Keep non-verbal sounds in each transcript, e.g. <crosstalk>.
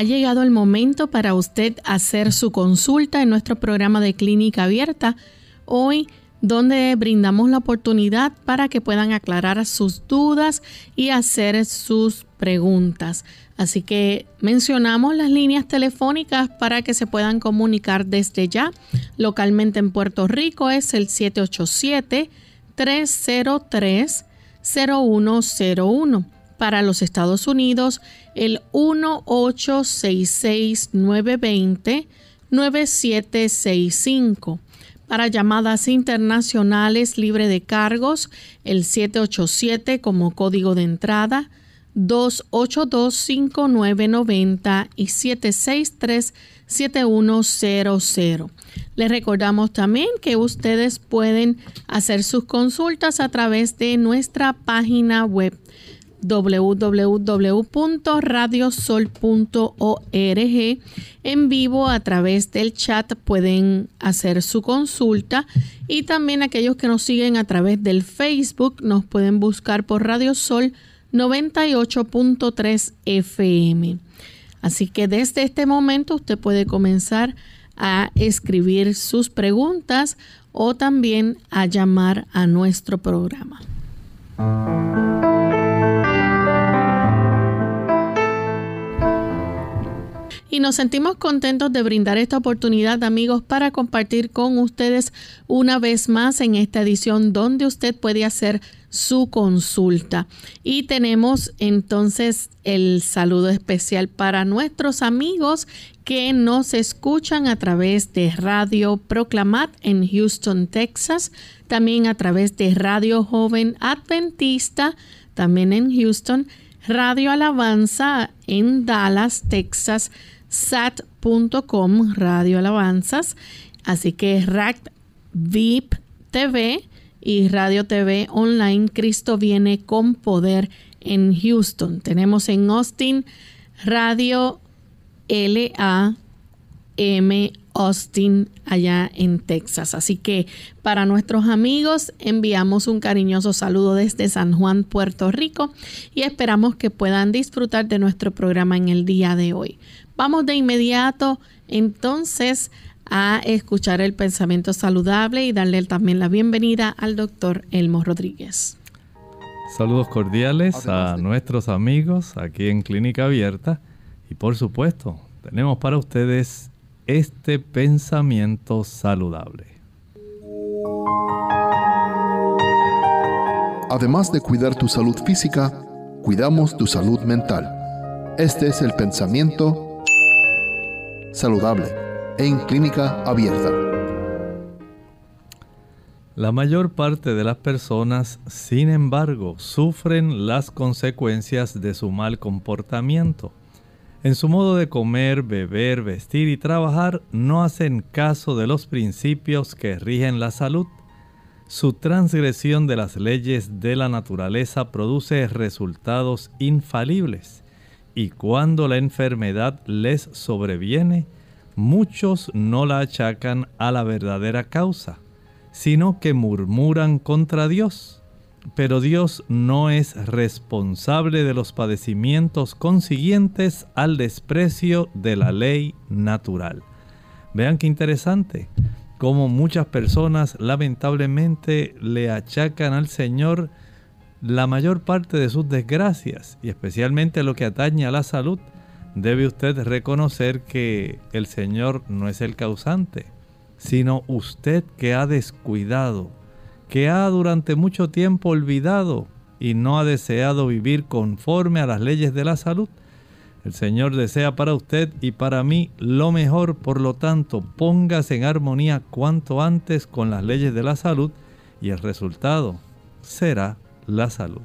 Ha llegado el momento para usted hacer su consulta en nuestro programa de clínica abierta. Hoy donde brindamos la oportunidad para que puedan aclarar sus dudas y hacer sus preguntas. Así que mencionamos las líneas telefónicas para que se puedan comunicar desde ya. Localmente en Puerto Rico es el 787-303-0101 para los Estados Unidos el 1-866-920-9765. Para llamadas internacionales libre de cargos, el 787 como código de entrada, 282-5990 y 763-7100. Les recordamos también que ustedes pueden hacer sus consultas a través de nuestra página web www.radiosol.org. En vivo a través del chat pueden hacer su consulta y también aquellos que nos siguen a través del Facebook nos pueden buscar por Radio Sol 98.3 FM. Así que desde este momento usted puede comenzar a escribir sus preguntas o también a llamar a nuestro programa. Y nos sentimos contentos de brindar esta oportunidad, amigos, para compartir con ustedes una vez más en esta edición donde usted puede hacer su consulta. Y tenemos entonces el saludo especial para nuestros amigos que nos escuchan a través de Radio Proclamat en Houston, Texas, también a través de Radio Joven Adventista, también en Houston, Radio Alabanza en Dallas, Texas, sat.com, Radio Alabanzas. Así que RACT VIP TV y Radio TV Online, Cristo viene con poder en Houston. Tenemos en Austin Radio LAM Austin allá en Texas. Así que para nuestros amigos enviamos un cariñoso saludo desde San Juan, Puerto Rico y esperamos que puedan disfrutar de nuestro programa en el día de hoy. Vamos de inmediato entonces a escuchar el pensamiento saludable y darle también la bienvenida al doctor Elmo Rodríguez. Saludos cordiales a nuestros amigos aquí en Clínica Abierta y por supuesto tenemos para ustedes este pensamiento saludable. Además de cuidar tu salud física, cuidamos tu salud mental. Este es el pensamiento saludable en clínica abierta. La mayor parte de las personas, sin embargo, sufren las consecuencias de su mal comportamiento. En su modo de comer, beber, vestir y trabajar no hacen caso de los principios que rigen la salud. Su transgresión de las leyes de la naturaleza produce resultados infalibles y cuando la enfermedad les sobreviene, muchos no la achacan a la verdadera causa, sino que murmuran contra Dios. Pero Dios no es responsable de los padecimientos consiguientes al desprecio de la ley natural. Vean qué interesante, como muchas personas lamentablemente le achacan al Señor la mayor parte de sus desgracias y especialmente lo que atañe a la salud, debe usted reconocer que el Señor no es el causante, sino usted que ha descuidado, que ha durante mucho tiempo olvidado y no ha deseado vivir conforme a las leyes de la salud. El Señor desea para usted y para mí lo mejor, por lo tanto, póngase en armonía cuanto antes con las leyes de la salud y el resultado será la salud.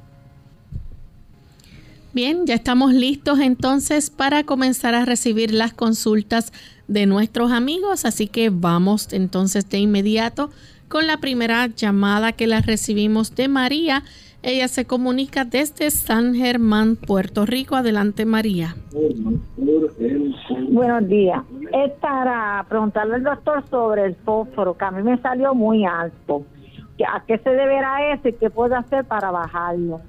Bien, ya estamos listos entonces para comenzar a recibir las consultas de nuestros amigos, así que vamos entonces de inmediato con la primera llamada que la recibimos de María. Ella se comunica desde San Germán, Puerto Rico. Adelante, María. Buenos días. Es para preguntarle al doctor sobre el fósforo, que a mí me salió muy alto. ¿A qué se deberá eso y qué puedo hacer para bajarlo?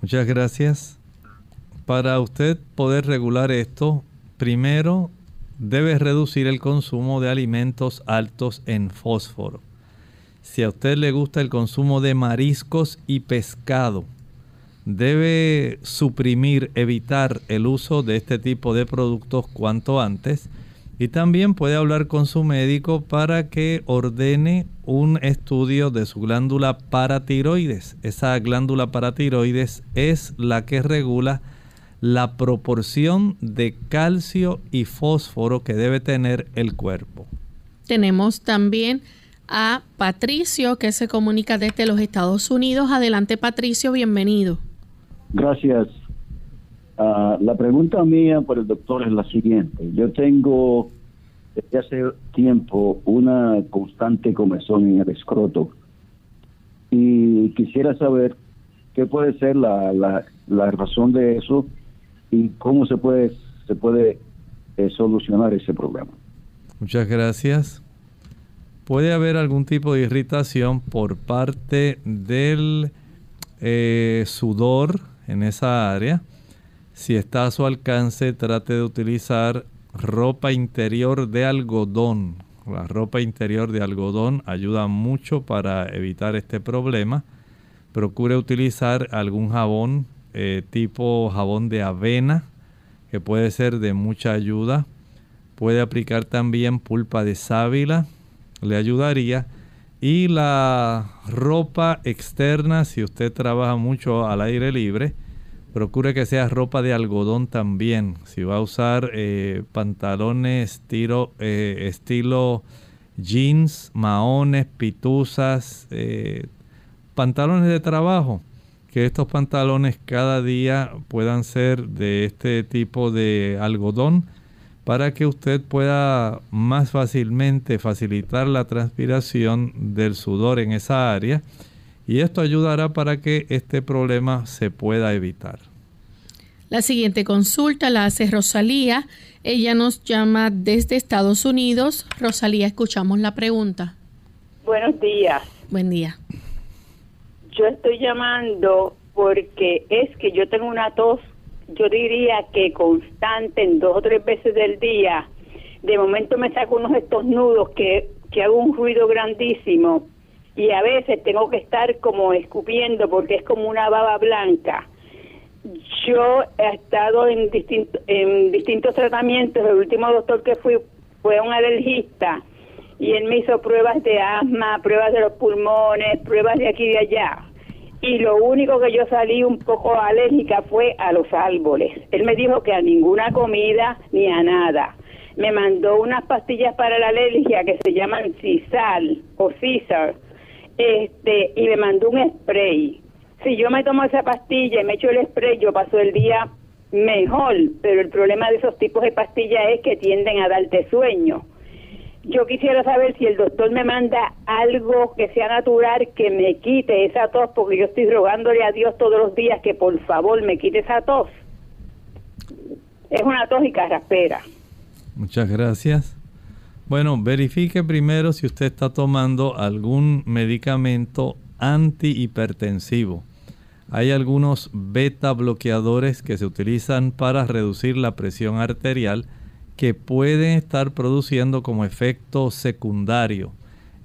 Muchas gracias. Para usted poder regular esto, primero debe reducir el consumo de alimentos altos en fósforo. Si a usted le gusta el consumo de mariscos y pescado, debe suprimir, evitar el uso de este tipo de productos cuanto antes y también puede hablar con su médico para que ordene un estudio de su glándula paratiroides. Esa glándula paratiroides es la que regula la proporción de calcio y fósforo que debe tener el cuerpo. Tenemos también a Patricio que se comunica desde los Estados Unidos. Adelante Patricio, bienvenido. Gracias. Ah, la pregunta mía por el doctor es la siguiente. Yo tengo desde hace tiempo una constante comezón en el escroto y quisiera saber qué puede ser la, la, razón de eso y cómo se puede se puede eh, solucionar ese problema. Muchas gracias. Puede haber algún tipo de irritación por parte del eh, sudor en esa área si está a su alcance, trate de utilizar ropa interior de algodón. La ropa interior de algodón ayuda mucho para evitar este problema. Procure utilizar algún jabón eh, tipo jabón de avena, que puede ser de mucha ayuda. Puede aplicar también pulpa de sábila, le ayudaría. Y la ropa externa, si usted trabaja mucho al aire libre, Procure que sea ropa de algodón también. Si va a usar eh, pantalones estilo, eh, estilo jeans, maones, pituzas, eh, pantalones de trabajo, que estos pantalones cada día puedan ser de este tipo de algodón para que usted pueda más fácilmente facilitar la transpiración del sudor en esa área y esto ayudará para que este problema se pueda evitar. La siguiente consulta la hace Rosalía. Ella nos llama desde Estados Unidos. Rosalía, escuchamos la pregunta. Buenos días. Buen día. Yo estoy llamando porque es que yo tengo una tos, yo diría que constante en dos o tres veces del día. De momento me saco unos estornudos que, que hago un ruido grandísimo y a veces tengo que estar como escupiendo porque es como una baba blanca. Yo he estado en, en distintos tratamientos. El último doctor que fui fue un alergista y él me hizo pruebas de asma, pruebas de los pulmones, pruebas de aquí y de allá. Y lo único que yo salí un poco alérgica fue a los árboles. Él me dijo que a ninguna comida ni a nada. Me mandó unas pastillas para la alergia que se llaman Cisal o Cisar este y me mandó un spray. Si yo me tomo esa pastilla y me echo el spray, yo paso el día mejor, pero el problema de esos tipos de pastillas es que tienden a darte sueño. Yo quisiera saber si el doctor me manda algo que sea natural que me quite esa tos, porque yo estoy rogándole a Dios todos los días que por favor me quite esa tos. Es una tos y carraspera. Muchas gracias. Bueno, verifique primero si usted está tomando algún medicamento antihipertensivo. Hay algunos beta bloqueadores que se utilizan para reducir la presión arterial que pueden estar produciendo como efecto secundario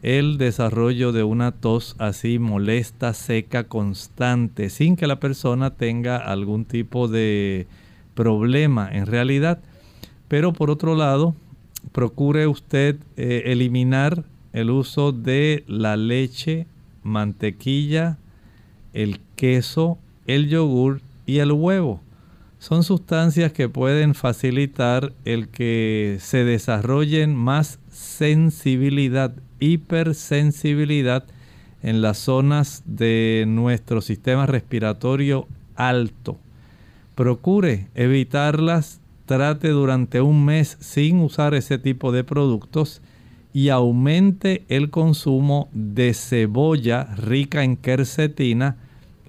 el desarrollo de una tos así molesta, seca, constante, sin que la persona tenga algún tipo de problema en realidad. Pero por otro lado, procure usted eh, eliminar el uso de la leche, mantequilla, el queso, el yogur y el huevo. Son sustancias que pueden facilitar el que se desarrollen más sensibilidad, hipersensibilidad en las zonas de nuestro sistema respiratorio alto. Procure evitarlas, trate durante un mes sin usar ese tipo de productos y aumente el consumo de cebolla rica en quercetina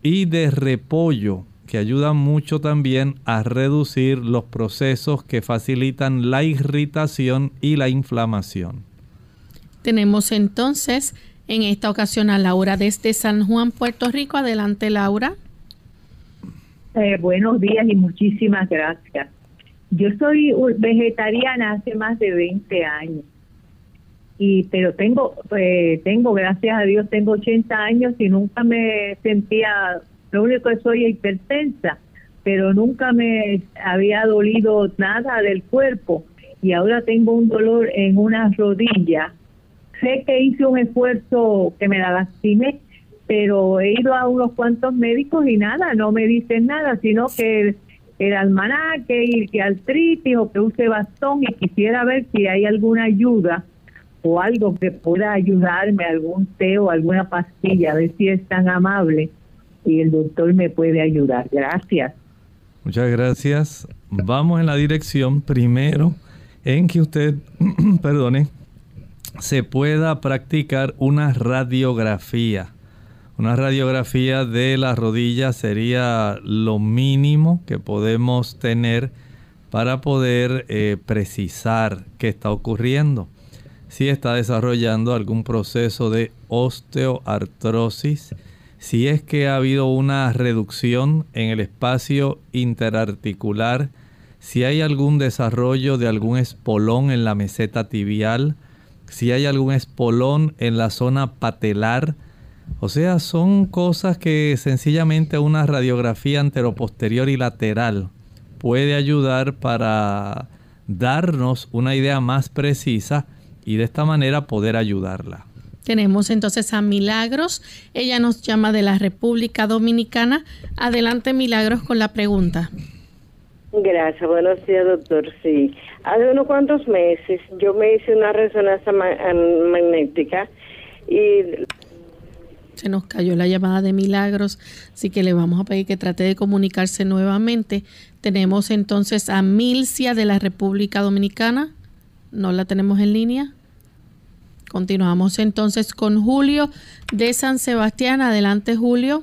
y de repollo que ayudan mucho también a reducir los procesos que facilitan la irritación y la inflamación. Tenemos entonces en esta ocasión a Laura desde San Juan, Puerto Rico. Adelante, Laura. Eh, buenos días y muchísimas gracias. Yo soy vegetariana hace más de 20 años. Y pero tengo eh, tengo gracias a Dios tengo 80 años y nunca me sentía lo único que soy hipertensa, pero nunca me había dolido nada del cuerpo y ahora tengo un dolor en una rodilla. Sé que hice un esfuerzo que me la lastimé, pero he ido a unos cuantos médicos y nada, no me dicen nada, sino que el almanaque y que artritis o que use bastón y quisiera ver si hay alguna ayuda o algo que pueda ayudarme, algún té o alguna pastilla, a ver si es tan amable y el doctor me puede ayudar. Gracias. Muchas gracias. Vamos en la dirección primero en que usted, <clears throat> perdone, se pueda practicar una radiografía. Una radiografía de la rodilla sería lo mínimo que podemos tener para poder eh, precisar qué está ocurriendo. Si está desarrollando algún proceso de osteoartrosis, si es que ha habido una reducción en el espacio interarticular, si hay algún desarrollo de algún espolón en la meseta tibial, si hay algún espolón en la zona patelar. O sea, son cosas que sencillamente una radiografía anteroposterior y lateral puede ayudar para darnos una idea más precisa y de esta manera poder ayudarla. Tenemos entonces a Milagros. Ella nos llama de la República Dominicana. Adelante, Milagros, con la pregunta. Gracias, buenos días, doctor. Sí, hace unos cuantos meses yo me hice una resonancia magnética y... Se nos cayó la llamada de Milagros, así que le vamos a pedir que trate de comunicarse nuevamente. Tenemos entonces a Milcia de la República Dominicana. ¿No la tenemos en línea? Continuamos entonces con Julio de San Sebastián. Adelante, Julio.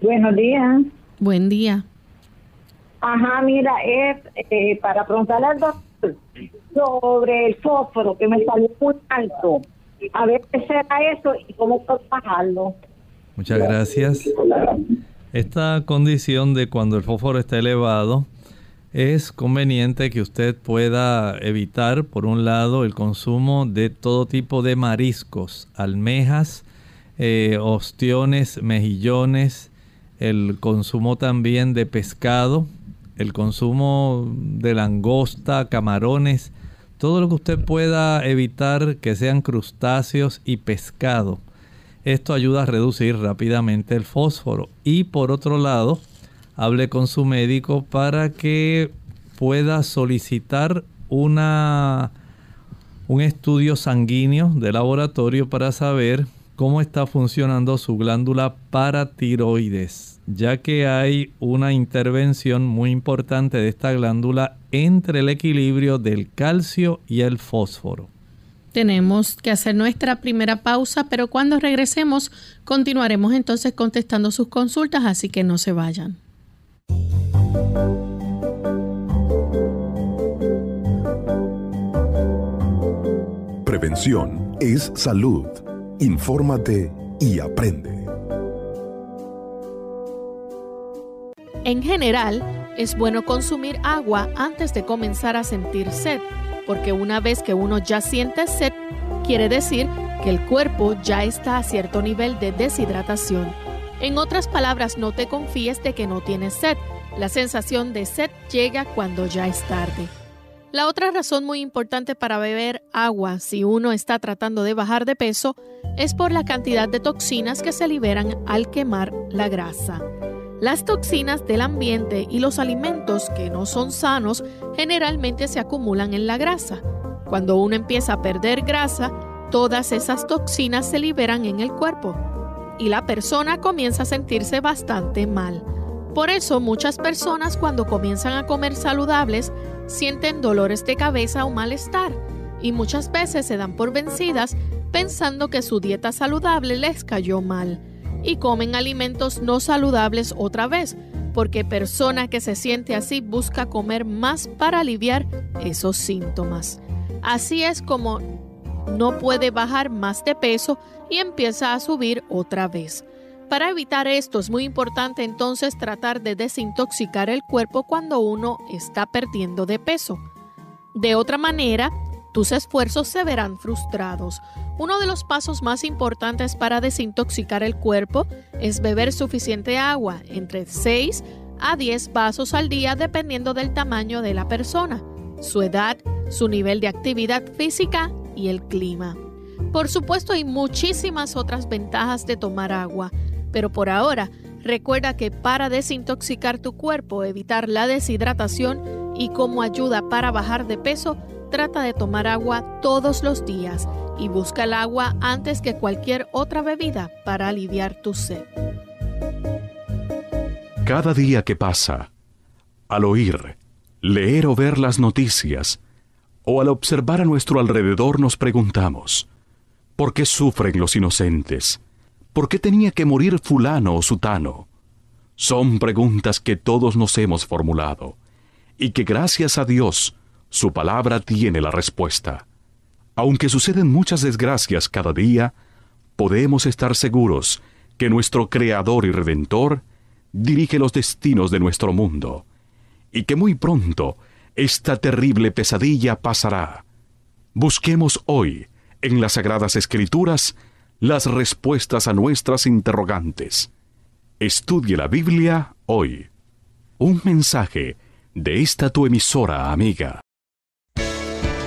Buenos días. Buen día. Ajá, mira, es eh, para preguntarle al doctor sobre el fósforo que me salió muy alto. A ver qué será eso y cómo puedo bajarlo. Muchas gracias. Esta condición de cuando el fósforo está elevado es conveniente que usted pueda evitar, por un lado, el consumo de todo tipo de mariscos, almejas, eh, ostiones, mejillones, el consumo también de pescado, el consumo de langosta, camarones, todo lo que usted pueda evitar que sean crustáceos y pescado. Esto ayuda a reducir rápidamente el fósforo. Y por otro lado, hable con su médico para que pueda solicitar una, un estudio sanguíneo de laboratorio para saber cómo está funcionando su glándula paratiroides, ya que hay una intervención muy importante de esta glándula entre el equilibrio del calcio y el fósforo. Tenemos que hacer nuestra primera pausa, pero cuando regresemos continuaremos entonces contestando sus consultas, así que no se vayan. Prevención es salud. Infórmate y aprende. En general, es bueno consumir agua antes de comenzar a sentir sed, porque una vez que uno ya siente sed, quiere decir que el cuerpo ya está a cierto nivel de deshidratación. En otras palabras, no te confíes de que no tienes sed. La sensación de sed llega cuando ya es tarde. La otra razón muy importante para beber agua si uno está tratando de bajar de peso es por la cantidad de toxinas que se liberan al quemar la grasa. Las toxinas del ambiente y los alimentos que no son sanos generalmente se acumulan en la grasa. Cuando uno empieza a perder grasa, todas esas toxinas se liberan en el cuerpo y la persona comienza a sentirse bastante mal. Por eso muchas personas cuando comienzan a comer saludables sienten dolores de cabeza o malestar y muchas veces se dan por vencidas pensando que su dieta saludable les cayó mal y comen alimentos no saludables otra vez, porque persona que se siente así busca comer más para aliviar esos síntomas. Así es como no puede bajar más de peso y empieza a subir otra vez. Para evitar esto es muy importante entonces tratar de desintoxicar el cuerpo cuando uno está perdiendo de peso. De otra manera, tus esfuerzos se verán frustrados. Uno de los pasos más importantes para desintoxicar el cuerpo es beber suficiente agua, entre 6 a 10 vasos al día dependiendo del tamaño de la persona, su edad, su nivel de actividad física y el clima. Por supuesto hay muchísimas otras ventajas de tomar agua, pero por ahora recuerda que para desintoxicar tu cuerpo, evitar la deshidratación y como ayuda para bajar de peso, trata de tomar agua todos los días y busca el agua antes que cualquier otra bebida para aliviar tu sed. Cada día que pasa, al oír, leer o ver las noticias, o al observar a nuestro alrededor nos preguntamos, ¿por qué sufren los inocentes? ¿Por qué tenía que morir fulano o sutano? Son preguntas que todos nos hemos formulado, y que gracias a Dios, su palabra tiene la respuesta. Aunque suceden muchas desgracias cada día, podemos estar seguros que nuestro Creador y Redentor dirige los destinos de nuestro mundo, y que muy pronto esta terrible pesadilla pasará. Busquemos hoy, en las Sagradas Escrituras, las respuestas a nuestras interrogantes. Estudie la Biblia hoy. Un mensaje de esta tu emisora amiga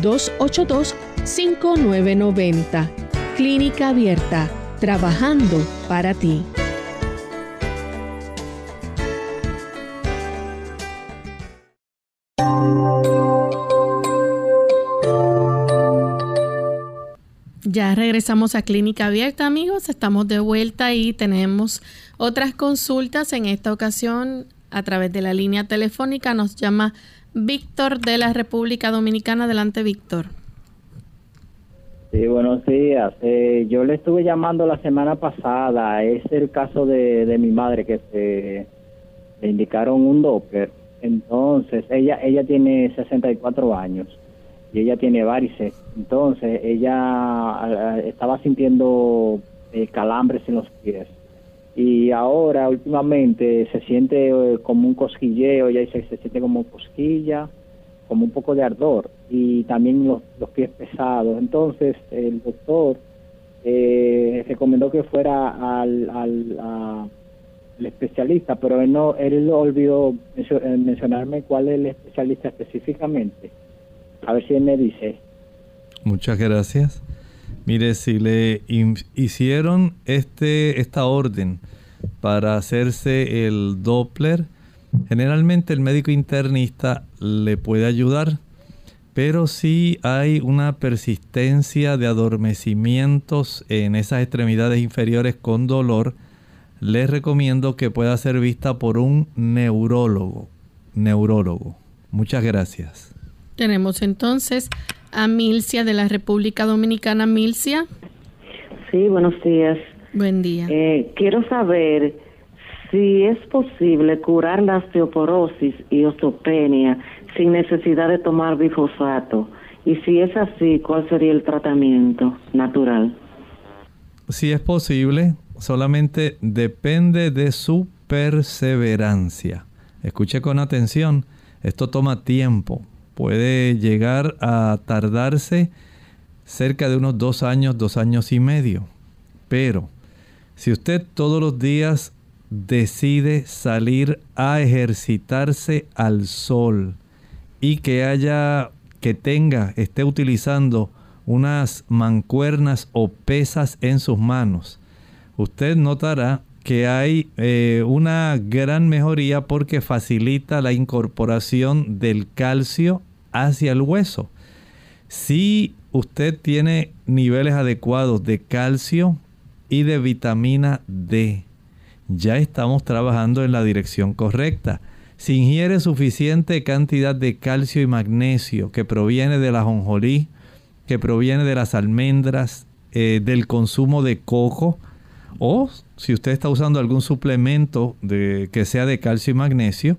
282-5990. Clínica Abierta, trabajando para ti. Ya regresamos a Clínica Abierta, amigos. Estamos de vuelta y tenemos otras consultas. En esta ocasión, a través de la línea telefónica, nos llama Víctor de la República Dominicana. Adelante, Víctor. Sí, buenos días. Eh, yo le estuve llamando la semana pasada. Es el caso de, de mi madre que se le indicaron un Doppler. Entonces, ella ella tiene 64 años y ella tiene varices. Entonces, ella estaba sintiendo eh, calambres en los pies y ahora últimamente se siente eh, como un cosquilleo, ya se, se siente como cosquilla, como un poco de ardor y también los, los pies pesados. Entonces el doctor eh, recomendó que fuera al, al, especialista, pero él no él olvidó eh, mencionarme cuál es el especialista específicamente. A ver si él me dice. Muchas gracias. Mire, si le hicieron este, esta orden para hacerse el Doppler, generalmente el médico internista le puede ayudar, pero si hay una persistencia de adormecimientos en esas extremidades inferiores con dolor, les recomiendo que pueda ser vista por un neurólogo. Neurólogo. Muchas gracias. Tenemos entonces a Milcia de la República Dominicana. Milcia. Sí, buenos días. Buen día. Eh, quiero saber si es posible curar la osteoporosis y osteopenia sin necesidad de tomar bifosfato. Y si es así, ¿cuál sería el tratamiento natural? Si es posible, solamente depende de su perseverancia. Escuche con atención, esto toma tiempo, puede llegar a tardarse cerca de unos dos años, dos años y medio. Pero Si usted todos los días decide salir a ejercitarse al sol y que haya, que tenga, esté utilizando unas mancuernas o pesas en sus manos, usted notará que hay eh, una gran mejoría porque facilita la incorporación del calcio hacia el hueso. Si usted tiene niveles adecuados de calcio y de vitamina D, ya estamos trabajando en la dirección correcta. Si ingiere suficiente cantidad de calcio y magnesio que proviene de la jonjolí, que proviene de las almendras, eh, del consumo de coco, o si usted está usando algún suplemento de, que sea de calcio y magnesio,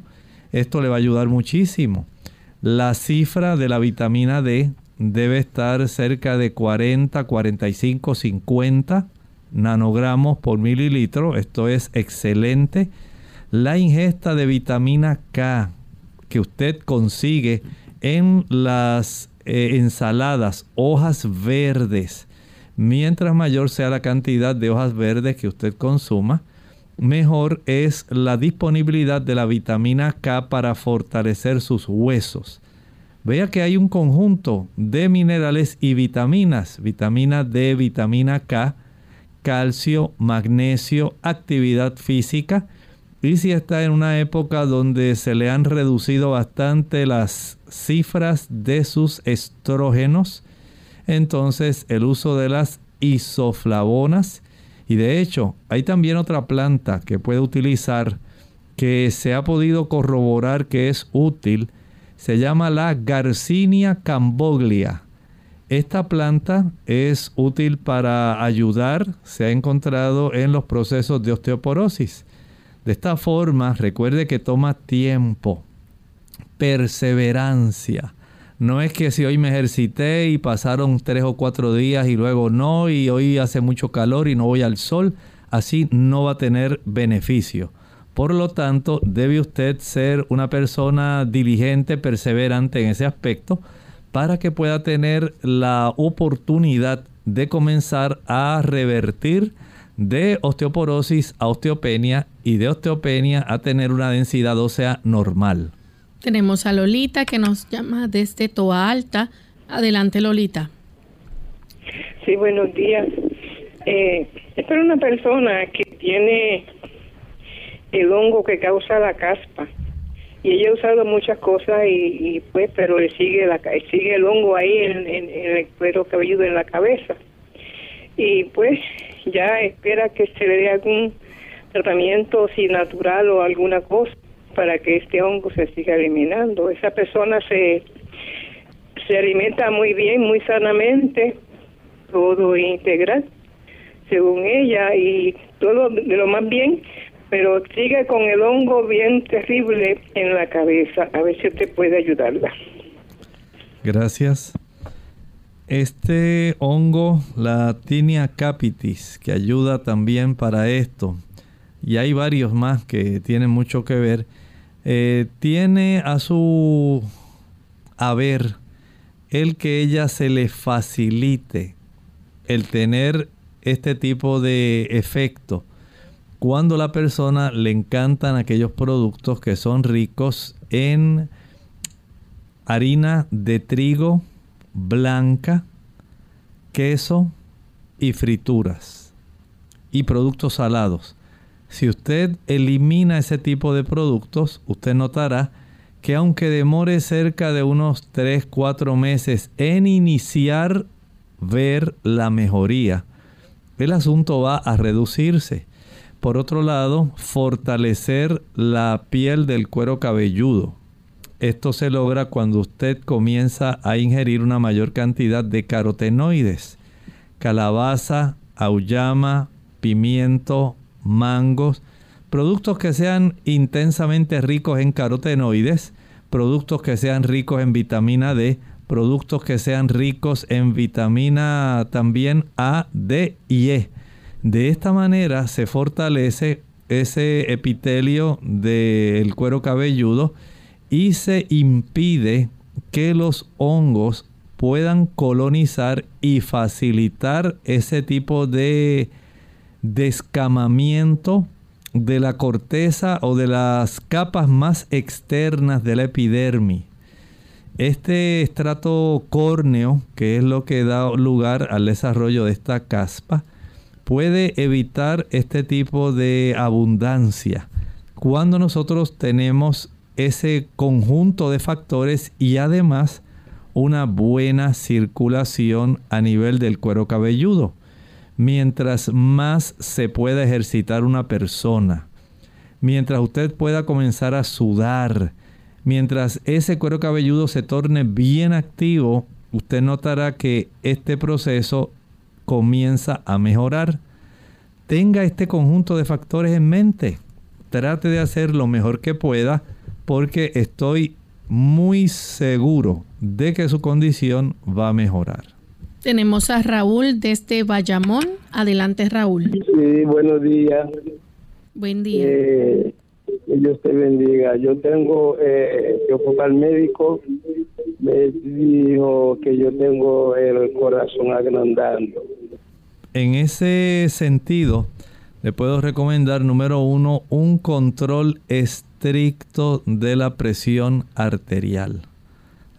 esto le va a ayudar muchísimo. La cifra de la vitamina D debe estar cerca de 40, 45, 50 nanogramos por mililitro. Esto es excelente. La ingesta de vitamina K que usted consigue en las eh, ensaladas, hojas verdes, mientras mayor sea la cantidad de hojas verdes que usted consuma, mejor es la disponibilidad de la vitamina K para fortalecer sus huesos. Vea que hay un conjunto de minerales y vitaminas, vitamina D, vitamina K, calcio, magnesio, actividad física. Y si está en una época donde se le han reducido bastante las cifras de sus estrógenos, entonces el uso de las isoflavonas. Y de hecho, hay también otra planta que puede utilizar que se ha podido corroborar que es útil. Se llama la Garcinia camboglia. Esta planta es útil para ayudar, se ha encontrado en los procesos de osteoporosis. De esta forma, recuerde que toma tiempo, perseverancia. No es que si hoy me ejercité y pasaron tres o cuatro días y luego no, y hoy hace mucho calor y no voy al sol, así no va a tener beneficio. Por lo tanto, debe usted ser una persona diligente, perseverante en ese aspecto para que pueda tener la oportunidad de comenzar a revertir de osteoporosis a osteopenia y de osteopenia a tener una densidad ósea normal. Tenemos a Lolita que nos llama desde Toa Alta. Adelante, Lolita. Sí, buenos días. Eh, es para una persona que tiene el hongo que causa la caspa y ella ha usado muchas cosas y, pues pero le sigue la sigue el hongo ahí en, el cuero cabelludo en la cabeza y pues ya espera que se le dé algún tratamiento si natural o alguna cosa para que este hongo se siga eliminando esa persona se se alimenta muy bien muy sanamente todo integral según ella y todo de lo más bien pero sigue con el hongo bien terrible en la cabeza. A ver si usted puede ayudarla. Gracias. Este hongo, la Tinea capitis, que ayuda también para esto, y hay varios más que tienen mucho que ver, eh, tiene a su haber el que ella se le facilite el tener este tipo de efecto cuando la persona le encantan aquellos productos que son ricos en harina de trigo blanca, queso y frituras y productos salados. Si usted elimina ese tipo de productos, usted notará que aunque demore cerca de unos 3-4 meses en iniciar ver la mejoría, el asunto va a reducirse. Por otro lado, fortalecer la piel del cuero cabelludo. Esto se logra cuando usted comienza a ingerir una mayor cantidad de carotenoides. Calabaza, auyama, pimiento, mangos, productos que sean intensamente ricos en carotenoides, productos que sean ricos en vitamina D, productos que sean ricos en vitamina también A, D y E. De esta manera se fortalece ese epitelio del cuero cabelludo y se impide que los hongos puedan colonizar y facilitar ese tipo de descamamiento de la corteza o de las capas más externas de la epidermis. Este estrato córneo, que es lo que da lugar al desarrollo de esta caspa, puede evitar este tipo de abundancia cuando nosotros tenemos ese conjunto de factores y además una buena circulación a nivel del cuero cabelludo. Mientras más se pueda ejercitar una persona, mientras usted pueda comenzar a sudar, mientras ese cuero cabelludo se torne bien activo, usted notará que este proceso comienza a mejorar. Tenga este conjunto de factores en mente. Trate de hacer lo mejor que pueda porque estoy muy seguro de que su condición va a mejorar. Tenemos a Raúl desde Bayamón. Adelante, Raúl. Sí, buenos días. Buen día. Eh, Dios te bendiga. Yo tengo, eh, yo fui al médico, me dijo que yo tengo el corazón agrandando. En ese sentido, le puedo recomendar, número uno, un control estricto de la presión arterial.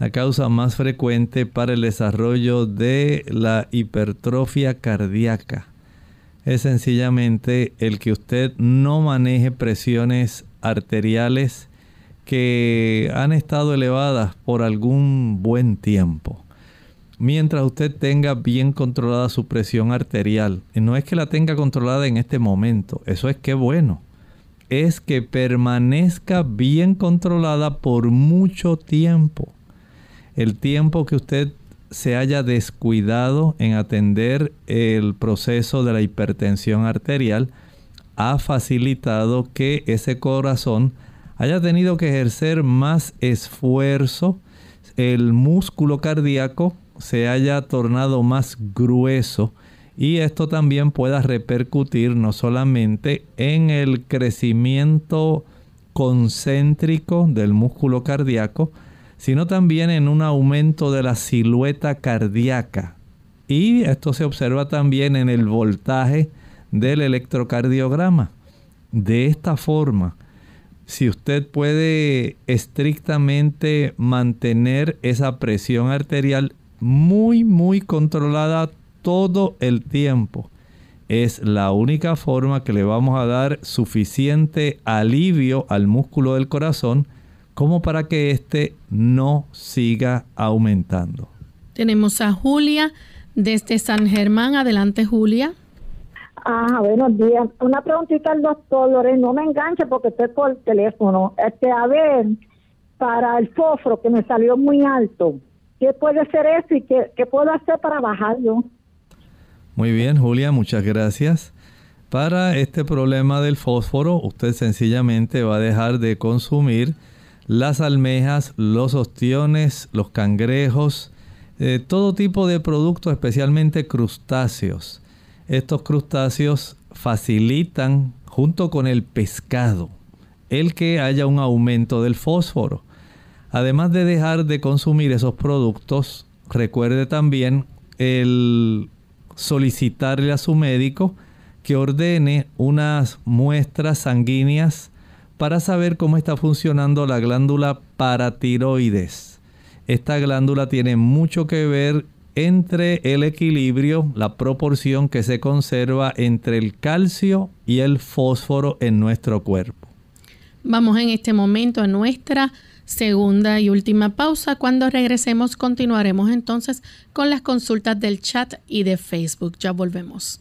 La causa más frecuente para el desarrollo de la hipertrofia cardíaca es sencillamente el que usted no maneje presiones arteriales que han estado elevadas por algún buen tiempo. Mientras usted tenga bien controlada su presión arterial, y no es que la tenga controlada en este momento, eso es que bueno, es que permanezca bien controlada por mucho tiempo. El tiempo que usted se haya descuidado en atender el proceso de la hipertensión arterial ha facilitado que ese corazón haya tenido que ejercer más esfuerzo, el músculo cardíaco se haya tornado más grueso y esto también pueda repercutir no solamente en el crecimiento concéntrico del músculo cardíaco, sino también en un aumento de la silueta cardíaca. Y esto se observa también en el voltaje del electrocardiograma. De esta forma, si usted puede estrictamente mantener esa presión arterial muy, muy controlada todo el tiempo, es la única forma que le vamos a dar suficiente alivio al músculo del corazón como para que éste no siga aumentando. Tenemos a Julia desde San Germán. Adelante, Julia. Ah, buenos días. Una preguntita al doctor Loren, no me enganche porque estoy por teléfono. Este, a ver, para el fósforo que me salió muy alto, ¿qué puede ser eso y qué, qué puedo hacer para bajarlo? Muy bien, Julia, muchas gracias. Para este problema del fósforo, usted sencillamente va a dejar de consumir las almejas, los ostiones, los cangrejos, eh, todo tipo de productos, especialmente crustáceos. Estos crustáceos facilitan, junto con el pescado, el que haya un aumento del fósforo. Además de dejar de consumir esos productos, recuerde también el solicitarle a su médico que ordene unas muestras sanguíneas para saber cómo está funcionando la glándula paratiroides. Esta glándula tiene mucho que ver entre el equilibrio, la proporción que se conserva entre el calcio y el fósforo en nuestro cuerpo. Vamos en este momento a nuestra segunda y última pausa. Cuando regresemos continuaremos entonces con las consultas del chat y de Facebook. Ya volvemos.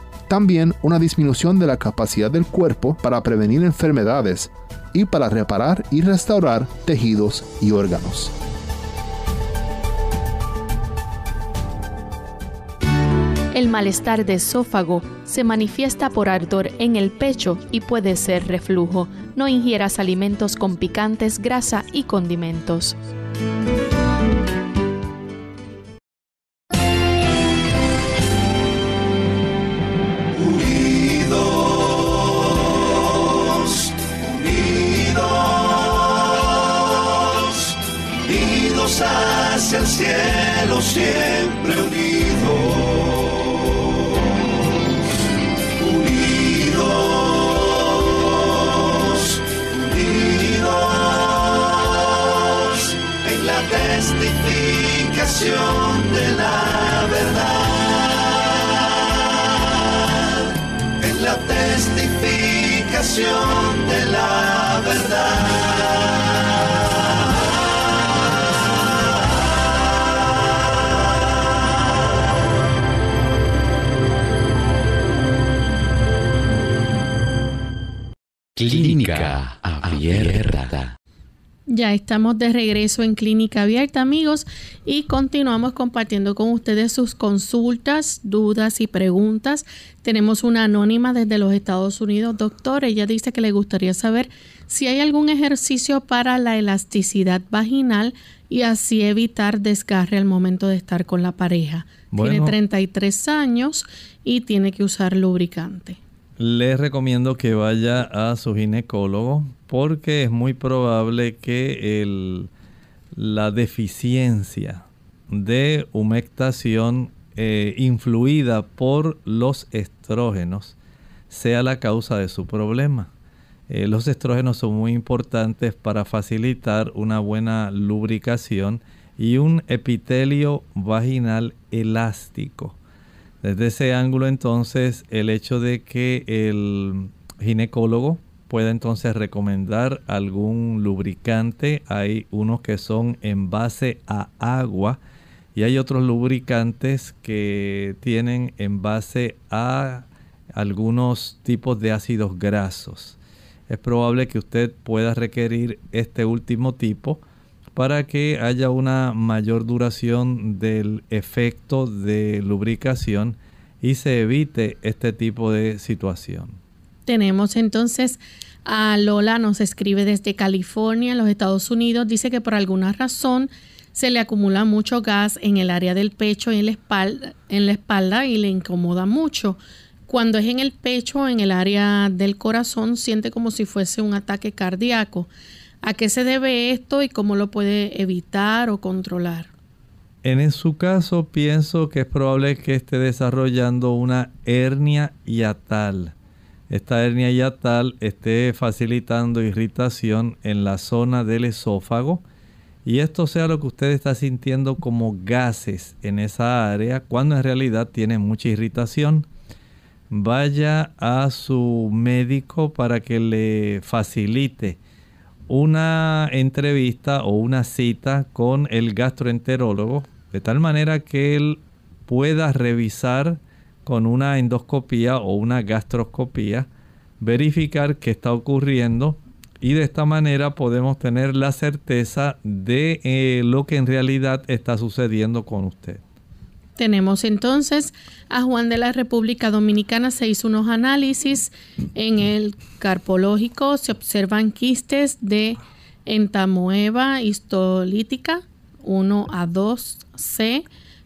También una disminución de la capacidad del cuerpo para prevenir enfermedades y para reparar y restaurar tejidos y órganos. El malestar de esófago se manifiesta por ardor en el pecho y puede ser reflujo. No ingieras alimentos con picantes, grasa y condimentos. Estamos de regreso en Clínica Abierta, amigos, y continuamos compartiendo con ustedes sus consultas, dudas y preguntas. Tenemos una anónima desde los Estados Unidos, doctor. Ella dice que le gustaría saber si hay algún ejercicio para la elasticidad vaginal y así evitar desgarre al momento de estar con la pareja. Tiene Bueno. 33 años y tiene que usar lubricante. Les recomiendo que vaya a su ginecólogo porque es muy probable que la deficiencia de humectación eh, influida por los estrógenos sea la causa de su problema. Eh, los estrógenos son muy importantes para facilitar una buena lubricación y un epitelio vaginal elástico. Desde ese ángulo entonces el hecho de que el ginecólogo pueda entonces recomendar algún lubricante, hay unos que son en base a agua y hay otros lubricantes que tienen en base a algunos tipos de ácidos grasos. Es probable que usted pueda requerir este último tipo para que haya una mayor duración del efecto de lubricación y se evite este tipo de situación. Tenemos entonces a Lola, nos escribe desde California, en los Estados Unidos. Dice que por alguna razón se le acumula mucho gas en el área del pecho y en la espalda, en la espalda y le incomoda mucho. Cuando es en el pecho, en el área del corazón, siente como si fuese un ataque cardíaco. ¿A qué se debe esto y cómo lo puede evitar o controlar? En su caso pienso que es probable que esté desarrollando una hernia hiatal. Esta hernia hiatal esté facilitando irritación en la zona del esófago y esto sea lo que usted está sintiendo como gases en esa área cuando en realidad tiene mucha irritación. Vaya a su médico para que le facilite una entrevista o una cita con el gastroenterólogo de tal manera que él pueda revisar con una endoscopía o una gastroscopía, verificar qué está ocurriendo y de esta manera podemos tener la certeza de eh, lo que en realidad está sucediendo con usted. Tenemos entonces a Juan de la República Dominicana. Se hizo unos análisis en el carpológico. Se observan quistes de entamoeba histolítica 1 a 2C.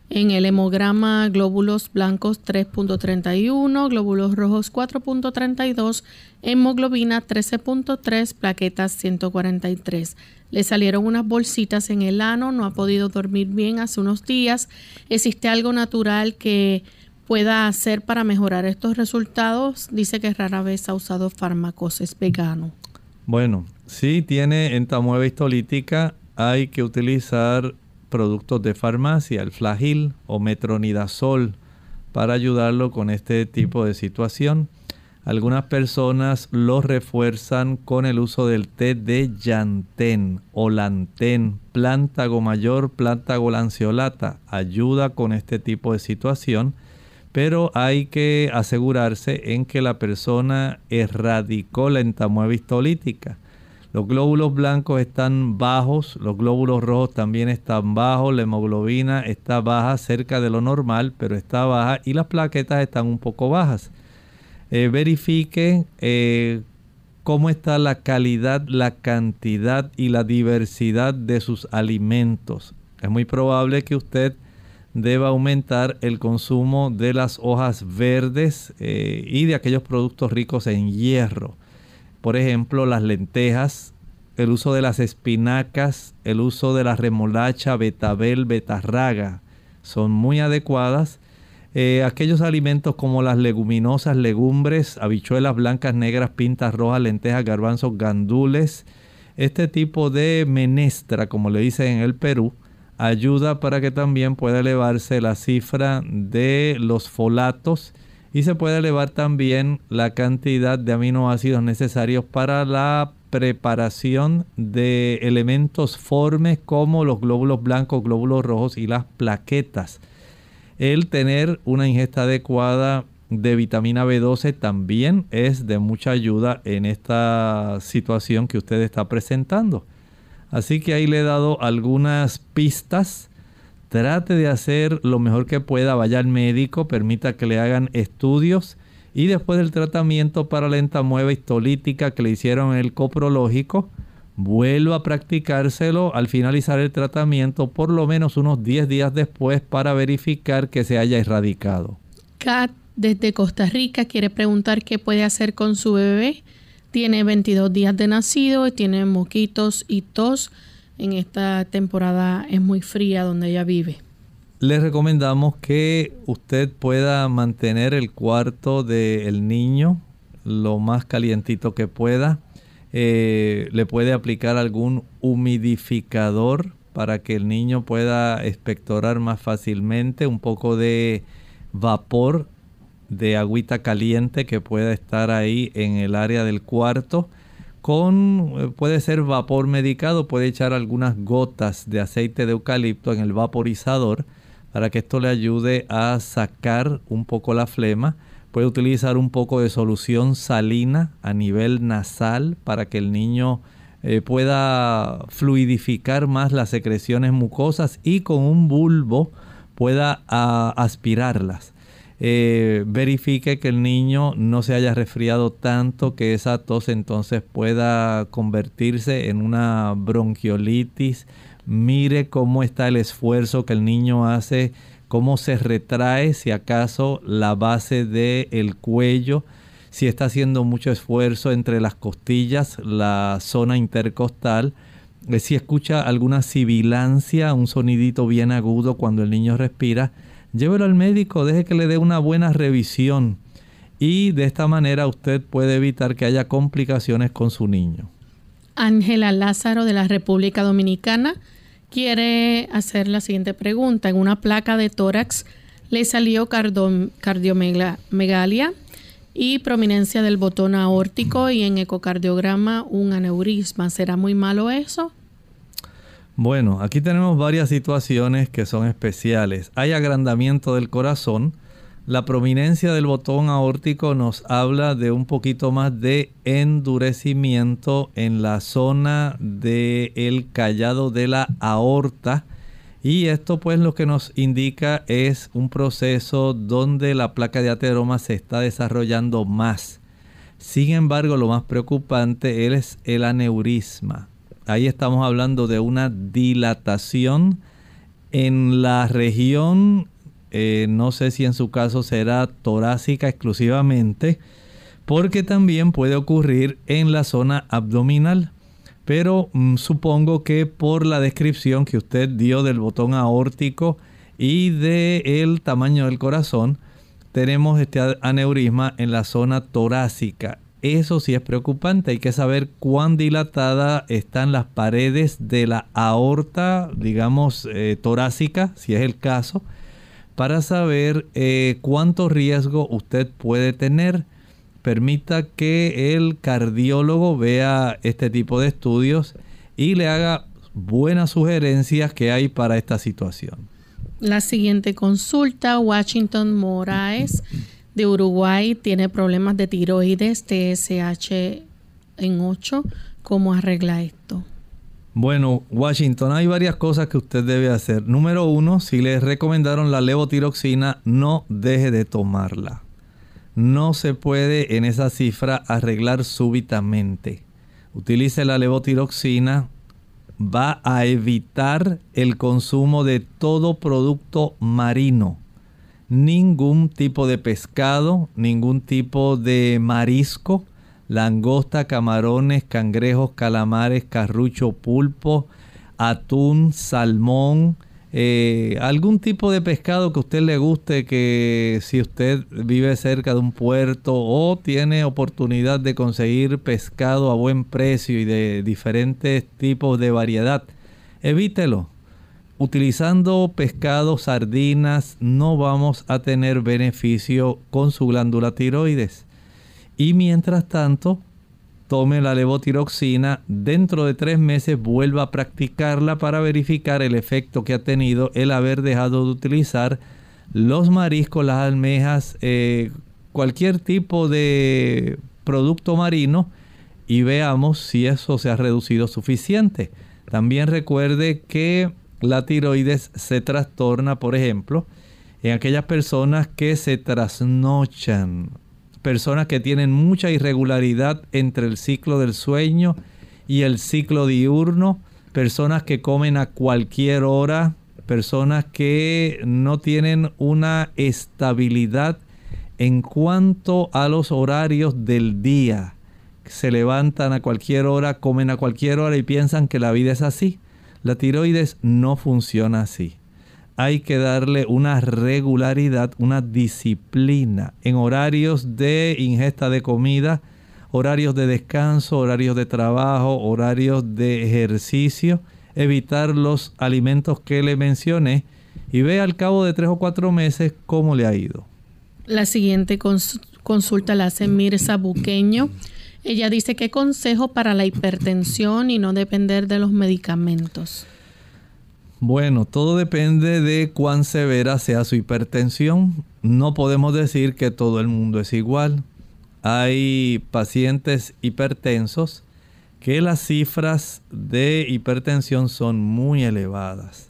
En el hemograma glóbulos blancos 3.31, glóbulos rojos 4.32, hemoglobina 13.3, plaquetas 143. Le salieron unas bolsitas en el ano, no ha podido dormir bien hace unos días. ¿Existe algo natural que pueda hacer para mejorar estos resultados? Dice que rara vez ha usado fármacos, es vegano. Bueno, si tiene entamueva histolítica, hay que utilizar productos de farmacia, el flagil o metronidazol, para ayudarlo con este tipo de situación. Algunas personas lo refuerzan con el uso del té de llantén o lantén, plántago mayor, plántago lanceolata. Ayuda con este tipo de situación, pero hay que asegurarse en que la persona erradicó la entamueva histolítica. Los glóbulos blancos están bajos, los glóbulos rojos también están bajos, la hemoglobina está baja, cerca de lo normal, pero está baja y las plaquetas están un poco bajas. Eh, verifique eh, cómo está la calidad, la cantidad y la diversidad de sus alimentos. Es muy probable que usted deba aumentar el consumo de las hojas verdes eh, y de aquellos productos ricos en hierro por ejemplo, las lentejas, el uso de las espinacas, el uso de la remolacha, betabel, betarraga, son muy adecuadas. Eh, aquellos alimentos como las leguminosas, legumbres, habichuelas blancas, negras, pintas rojas, lentejas, garbanzos, gandules, este tipo de menestra, como le dicen en el Perú, ayuda para que también pueda elevarse la cifra de los folatos y se puede elevar también la cantidad de aminoácidos necesarios para la preparación de elementos formes como los glóbulos blancos, glóbulos rojos y las plaquetas. El tener una ingesta adecuada de vitamina B12 también es de mucha ayuda en esta situación que usted está presentando. Así que ahí le he dado algunas pistas Trate de hacer lo mejor que pueda, vaya al médico, permita que le hagan estudios y después del tratamiento para la entamueva histolítica que le hicieron en el coprológico, vuelva a practicárselo al finalizar el tratamiento por lo menos unos 10 días después para verificar que se haya erradicado. Kat desde Costa Rica quiere preguntar qué puede hacer con su bebé. Tiene 22 días de nacido y tiene moquitos y tos en esta temporada es muy fría donde ella vive. Les recomendamos que usted pueda mantener el cuarto del niño lo más calientito que pueda. Eh, le puede aplicar algún humidificador para que el niño pueda expectorar más fácilmente, un poco de vapor de agüita caliente que pueda estar ahí en el área del cuarto con, eh, puede ser vapor medicado, puede echar algunas gotas de aceite de eucalipto en el vaporizador para que esto le ayude a sacar un poco la flema. Puede utilizar un poco de solución salina a nivel nasal para que el niño eh, pueda fluidificar más las secreciones mucosas y con un bulbo pueda ah, aspirarlas. Eh, verifique que el niño no se haya resfriado tanto que esa tos entonces pueda convertirse en una bronquiolitis. Mire cómo está el esfuerzo que el niño hace, cómo se retrae, si acaso la base del cuello, si está haciendo mucho esfuerzo entre las costillas, la zona intercostal, eh, si escucha alguna sibilancia, un sonidito bien agudo cuando el niño respira llévelo al médico, deje que le dé una buena revisión. Y de esta manera usted puede evitar que haya complicaciones con su niño. Ángela Lázaro de la República Dominicana quiere hacer la siguiente pregunta. En una placa de tórax le salió cardiomegalia y prominencia del botón aórtico y en ecocardiograma un aneurisma. ¿Será muy malo eso? Bueno, aquí tenemos varias situaciones que son especiales. Hay agrandamiento del corazón. La prominencia del botón aórtico nos habla de un poquito más de endurecimiento en la zona del callado de la aorta. Y esto pues lo que nos indica es un proceso donde la placa de ateroma se está desarrollando más. Sin embargo, lo más preocupante es el aneurisma ahí estamos hablando de una dilatación en la región, eh, no sé si en su caso será torácica exclusivamente, porque también puede ocurrir en la zona abdominal. Pero mm, supongo que por la descripción que usted dio del botón aórtico y del tamaño del corazón, tenemos este aneurisma en la zona torácica. Eso sí es preocupante. Hay que saber cuán dilatada están las paredes de la aorta, digamos, eh, torácica, si es el caso, para saber eh, cuánto riesgo usted puede tener. Permita que el cardiólogo vea este tipo de estudios y le haga buenas sugerencias que hay para esta situación. La siguiente consulta, Washington Moraes de Uruguay tiene problemas de tiroides, TSH en 8, cómo arregla esto. Bueno, Washington, hay varias cosas que usted debe hacer. Número uno, si le recomendaron la levotiroxina, no deje de tomarla. No se puede en esa cifra arreglar súbitamente. Utilice la levotiroxina, va a evitar el consumo de todo producto marino. Ningún tipo de pescado, ningún tipo de marisco, langosta, camarones, cangrejos, calamares, carrucho, pulpo, atún, salmón, eh, algún tipo de pescado que a usted le guste, que si usted vive cerca de un puerto o tiene oportunidad de conseguir pescado a buen precio y de diferentes tipos de variedad, evítelo. Utilizando pescado, sardinas, no vamos a tener beneficio con su glándula tiroides. Y mientras tanto, tome la levotiroxina, dentro de tres meses vuelva a practicarla para verificar el efecto que ha tenido el haber dejado de utilizar los mariscos, las almejas, eh, cualquier tipo de producto marino y veamos si eso se ha reducido suficiente. También recuerde que la tiroides se trastorna, por ejemplo, en aquellas personas que se trasnochan personas que tienen mucha irregularidad entre el ciclo del sueño y el ciclo diurno, personas que comen a cualquier hora, personas que no tienen una estabilidad en cuanto a los horarios del día. Se levantan a cualquier hora, comen a cualquier hora y piensan que la vida es así. La tiroides no funciona así hay que darle una regularidad, una disciplina en horarios de ingesta de comida, horarios de descanso, horarios de trabajo, horarios de ejercicio, evitar los alimentos que le mencioné y ve al cabo de tres o cuatro meses cómo le ha ido. La siguiente consulta la hace Mirza Buqueño. Ella dice, ¿qué consejo para la hipertensión y no depender de los medicamentos? Bueno, todo depende de cuán severa sea su hipertensión. No podemos decir que todo el mundo es igual. Hay pacientes hipertensos que las cifras de hipertensión son muy elevadas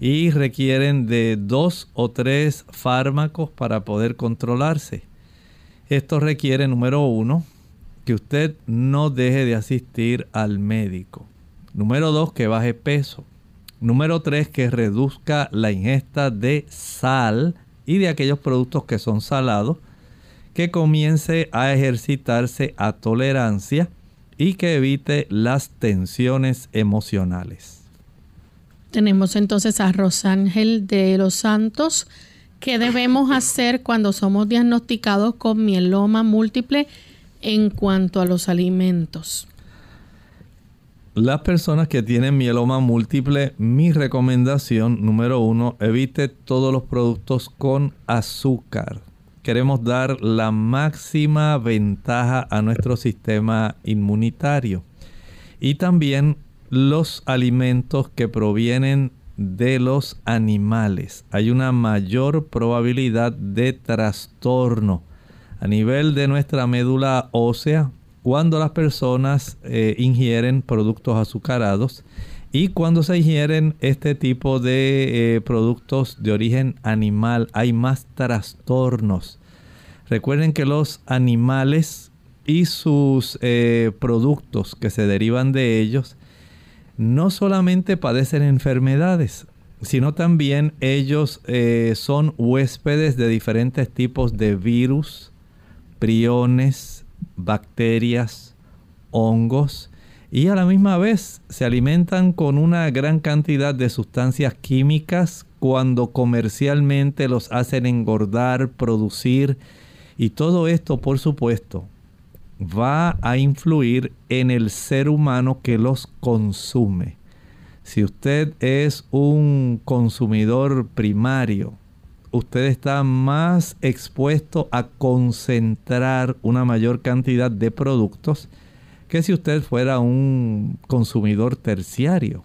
y requieren de dos o tres fármacos para poder controlarse. Esto requiere, número uno, que usted no deje de asistir al médico. Número dos, que baje peso. Número 3, que reduzca la ingesta de sal y de aquellos productos que son salados, que comience a ejercitarse a tolerancia y que evite las tensiones emocionales. Tenemos entonces a Rosángel de los Santos. ¿Qué debemos hacer cuando somos diagnosticados con mieloma múltiple en cuanto a los alimentos? Las personas que tienen mieloma múltiple, mi recomendación número uno, evite todos los productos con azúcar. Queremos dar la máxima ventaja a nuestro sistema inmunitario. Y también los alimentos que provienen de los animales. Hay una mayor probabilidad de trastorno a nivel de nuestra médula ósea cuando las personas eh, ingieren productos azucarados y cuando se ingieren este tipo de eh, productos de origen animal hay más trastornos. Recuerden que los animales y sus eh, productos que se derivan de ellos no solamente padecen enfermedades, sino también ellos son huéspedes de diferentes tipos de virus, priones, bacterias, hongos y a la misma vez se alimentan con una gran cantidad de sustancias químicas cuando comercialmente los hacen engordar, producir y todo esto por supuesto va a influir en el ser humano que los consume. Si usted es un consumidor primario usted está más expuesto a concentrar una mayor cantidad de productos que si usted fuera un consumidor terciario.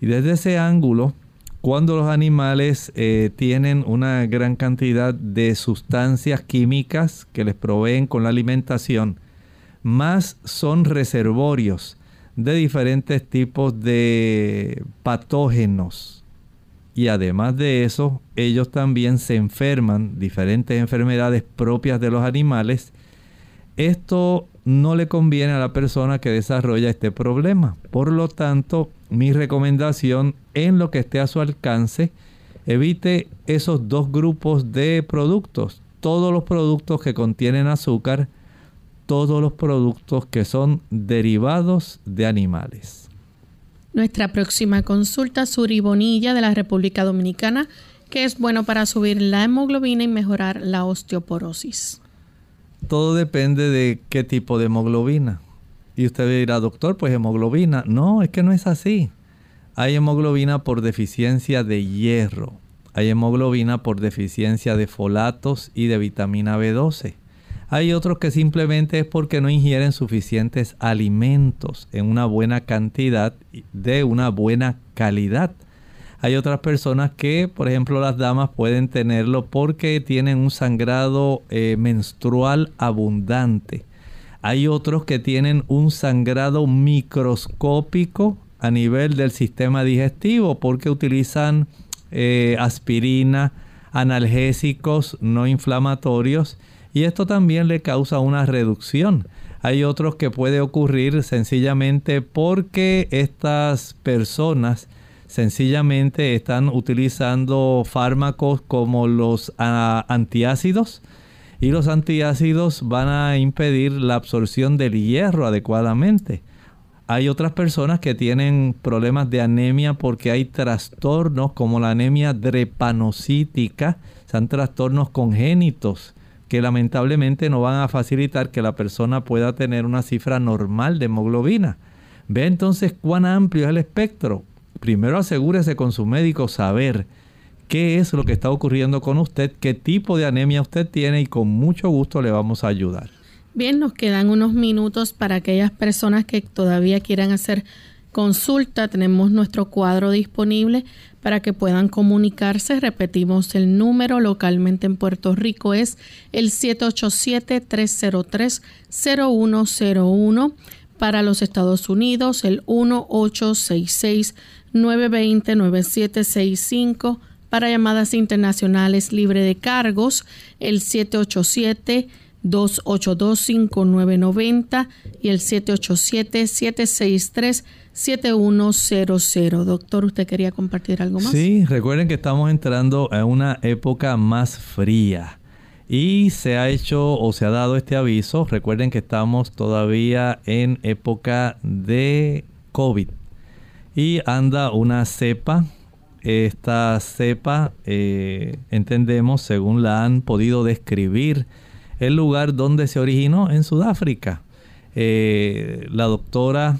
Y desde ese ángulo, cuando los animales eh, tienen una gran cantidad de sustancias químicas que les proveen con la alimentación, más son reservorios de diferentes tipos de patógenos. Y además de eso, ellos también se enferman, diferentes enfermedades propias de los animales. Esto no le conviene a la persona que desarrolla este problema. Por lo tanto, mi recomendación en lo que esté a su alcance, evite esos dos grupos de productos. Todos los productos que contienen azúcar, todos los productos que son derivados de animales. Nuestra próxima consulta, Suribonilla de la República Dominicana, que es bueno para subir la hemoglobina y mejorar la osteoporosis. Todo depende de qué tipo de hemoglobina. Y usted dirá, doctor, pues hemoglobina. No, es que no es así. Hay hemoglobina por deficiencia de hierro. Hay hemoglobina por deficiencia de folatos y de vitamina B12. Hay otros que simplemente es porque no ingieren suficientes alimentos en una buena cantidad de una buena calidad. Hay otras personas que, por ejemplo, las damas pueden tenerlo porque tienen un sangrado eh, menstrual abundante. Hay otros que tienen un sangrado microscópico a nivel del sistema digestivo porque utilizan eh, aspirina, analgésicos no inflamatorios y esto también le causa una reducción. Hay otros que puede ocurrir sencillamente porque estas personas sencillamente están utilizando fármacos como los ah, antiácidos y los antiácidos van a impedir la absorción del hierro adecuadamente. Hay otras personas que tienen problemas de anemia porque hay trastornos como la anemia drepanocítica, son trastornos congénitos que lamentablemente no van a facilitar que la persona pueda tener una cifra normal de hemoglobina. Ve entonces cuán amplio es el espectro. Primero asegúrese con su médico saber qué es lo que está ocurriendo con usted, qué tipo de anemia usted tiene y con mucho gusto le vamos a ayudar. Bien, nos quedan unos minutos para aquellas personas que todavía quieran hacer consulta. Tenemos nuestro cuadro disponible para que puedan comunicarse. Repetimos el número localmente en Puerto Rico es el 787-303-0101. Para los Estados Unidos el 1866-920-9765. Para llamadas internacionales libre de cargos el 787 282-5990 y el 787-763-7100. Doctor, ¿usted quería compartir algo más? Sí, recuerden que estamos entrando a una época más fría. Y se ha hecho o se ha dado este aviso. Recuerden que estamos todavía en época de COVID. Y anda una cepa. Esta cepa, eh, entendemos, según la han podido describir, el lugar donde se originó en Sudáfrica. Eh, la doctora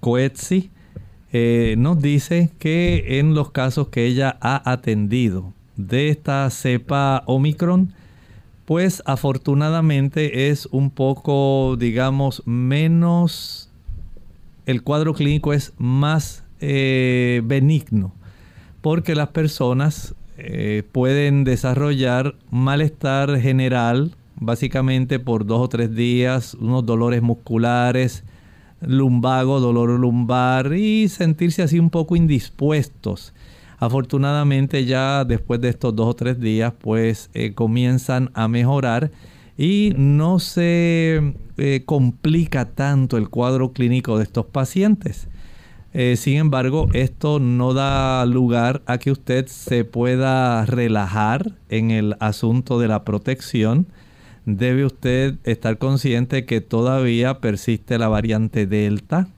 Coetzee eh, nos dice que en los casos que ella ha atendido de esta cepa Omicron, pues afortunadamente es un poco, digamos, menos, el cuadro clínico es más eh, benigno, porque las personas pueden desarrollar malestar general, básicamente por dos o tres días, unos dolores musculares, lumbago, dolor lumbar y sentirse así un poco indispuestos. Afortunadamente ya después de estos dos o tres días pues eh, comienzan a mejorar y no se eh, complica tanto el cuadro clínico de estos pacientes. Eh, sin embargo, esto no da lugar a que usted se pueda relajar en el asunto de la protección debe usted estar consciente que todavía persiste la variante Delta,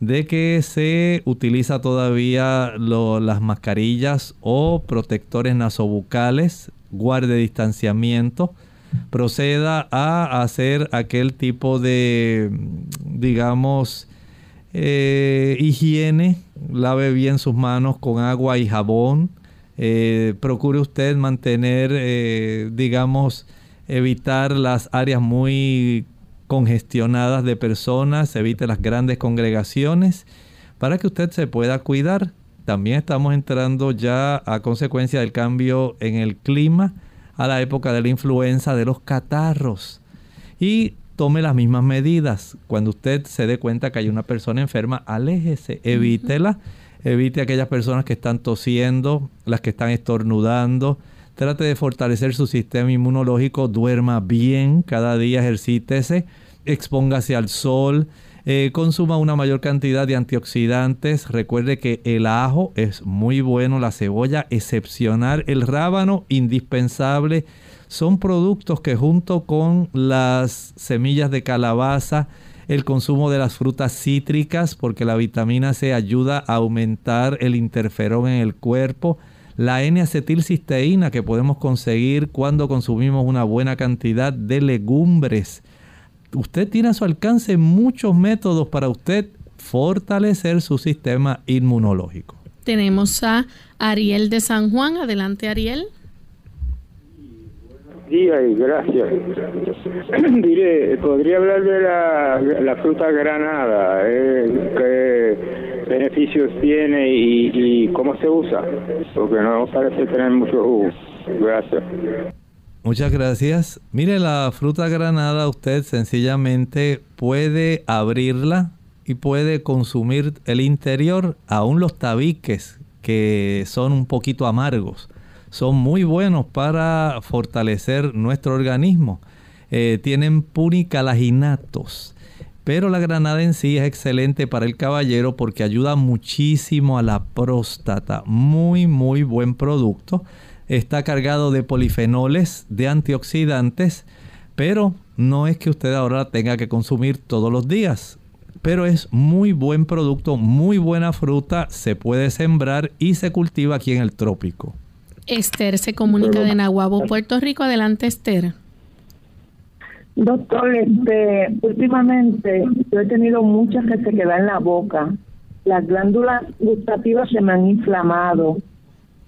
de que se utiliza todavía las mascarillas o protectores nasobucales, guarde distanciamiento, proceda a hacer aquel tipo de, digamos, eh, higiene, lave bien sus manos con agua y jabón, eh, procure usted mantener, eh, digamos, evitar las áreas muy congestionadas de personas, evite las grandes congregaciones para que usted se pueda cuidar. También estamos entrando ya a consecuencia del cambio en el clima, a la época de la influenza, de los catarros. Y tome las mismas medidas. Cuando usted se dé cuenta que hay una persona enferma, aléjese, evítela. Evite aquellas personas que están tosiendo, las que están estornudando. Trate de fortalecer su sistema inmunológico, duerma bien, cada día ejercítese, expóngase al sol, eh, consuma una mayor cantidad de antioxidantes. Recuerde que el ajo es muy bueno, la cebolla excepcional, el rábano indispensable. Son productos que junto con las semillas de calabaza, el consumo de las frutas cítricas, porque la vitamina C ayuda a aumentar el interferón en el cuerpo, la N-acetilcisteína que podemos conseguir cuando consumimos una buena cantidad de legumbres. Usted tiene a su alcance muchos métodos para usted fortalecer su sistema inmunológico. Tenemos a Ariel de San Juan. Adelante, Ariel días y gracias. <clears throat> Diré, ¿podría hablar de la, fruta granada? Eh, ¿Qué beneficios tiene y, cómo se usa? Porque no parece tener mucho jugo. Gracias. Muchas gracias. Mire, la fruta granada usted sencillamente puede abrirla y puede consumir el interior, aún los tabiques que son un poquito amargos son muy buenos para fortalecer nuestro organismo. Eh, tienen punicalaginatos. Pero la granada en sí es excelente para el caballero porque ayuda muchísimo a la próstata. Muy, muy buen producto. Está cargado de polifenoles, de antioxidantes, pero no es que usted ahora tenga que consumir todos los días. Pero es muy buen producto, muy buena fruta, se puede sembrar y se cultiva aquí en el trópico. Esther se comunica de Nahuabo, Puerto Rico. Adelante, Esther. Doctor, este, últimamente yo he tenido muchas que se quedan en la boca. Las glándulas gustativas se me han inflamado.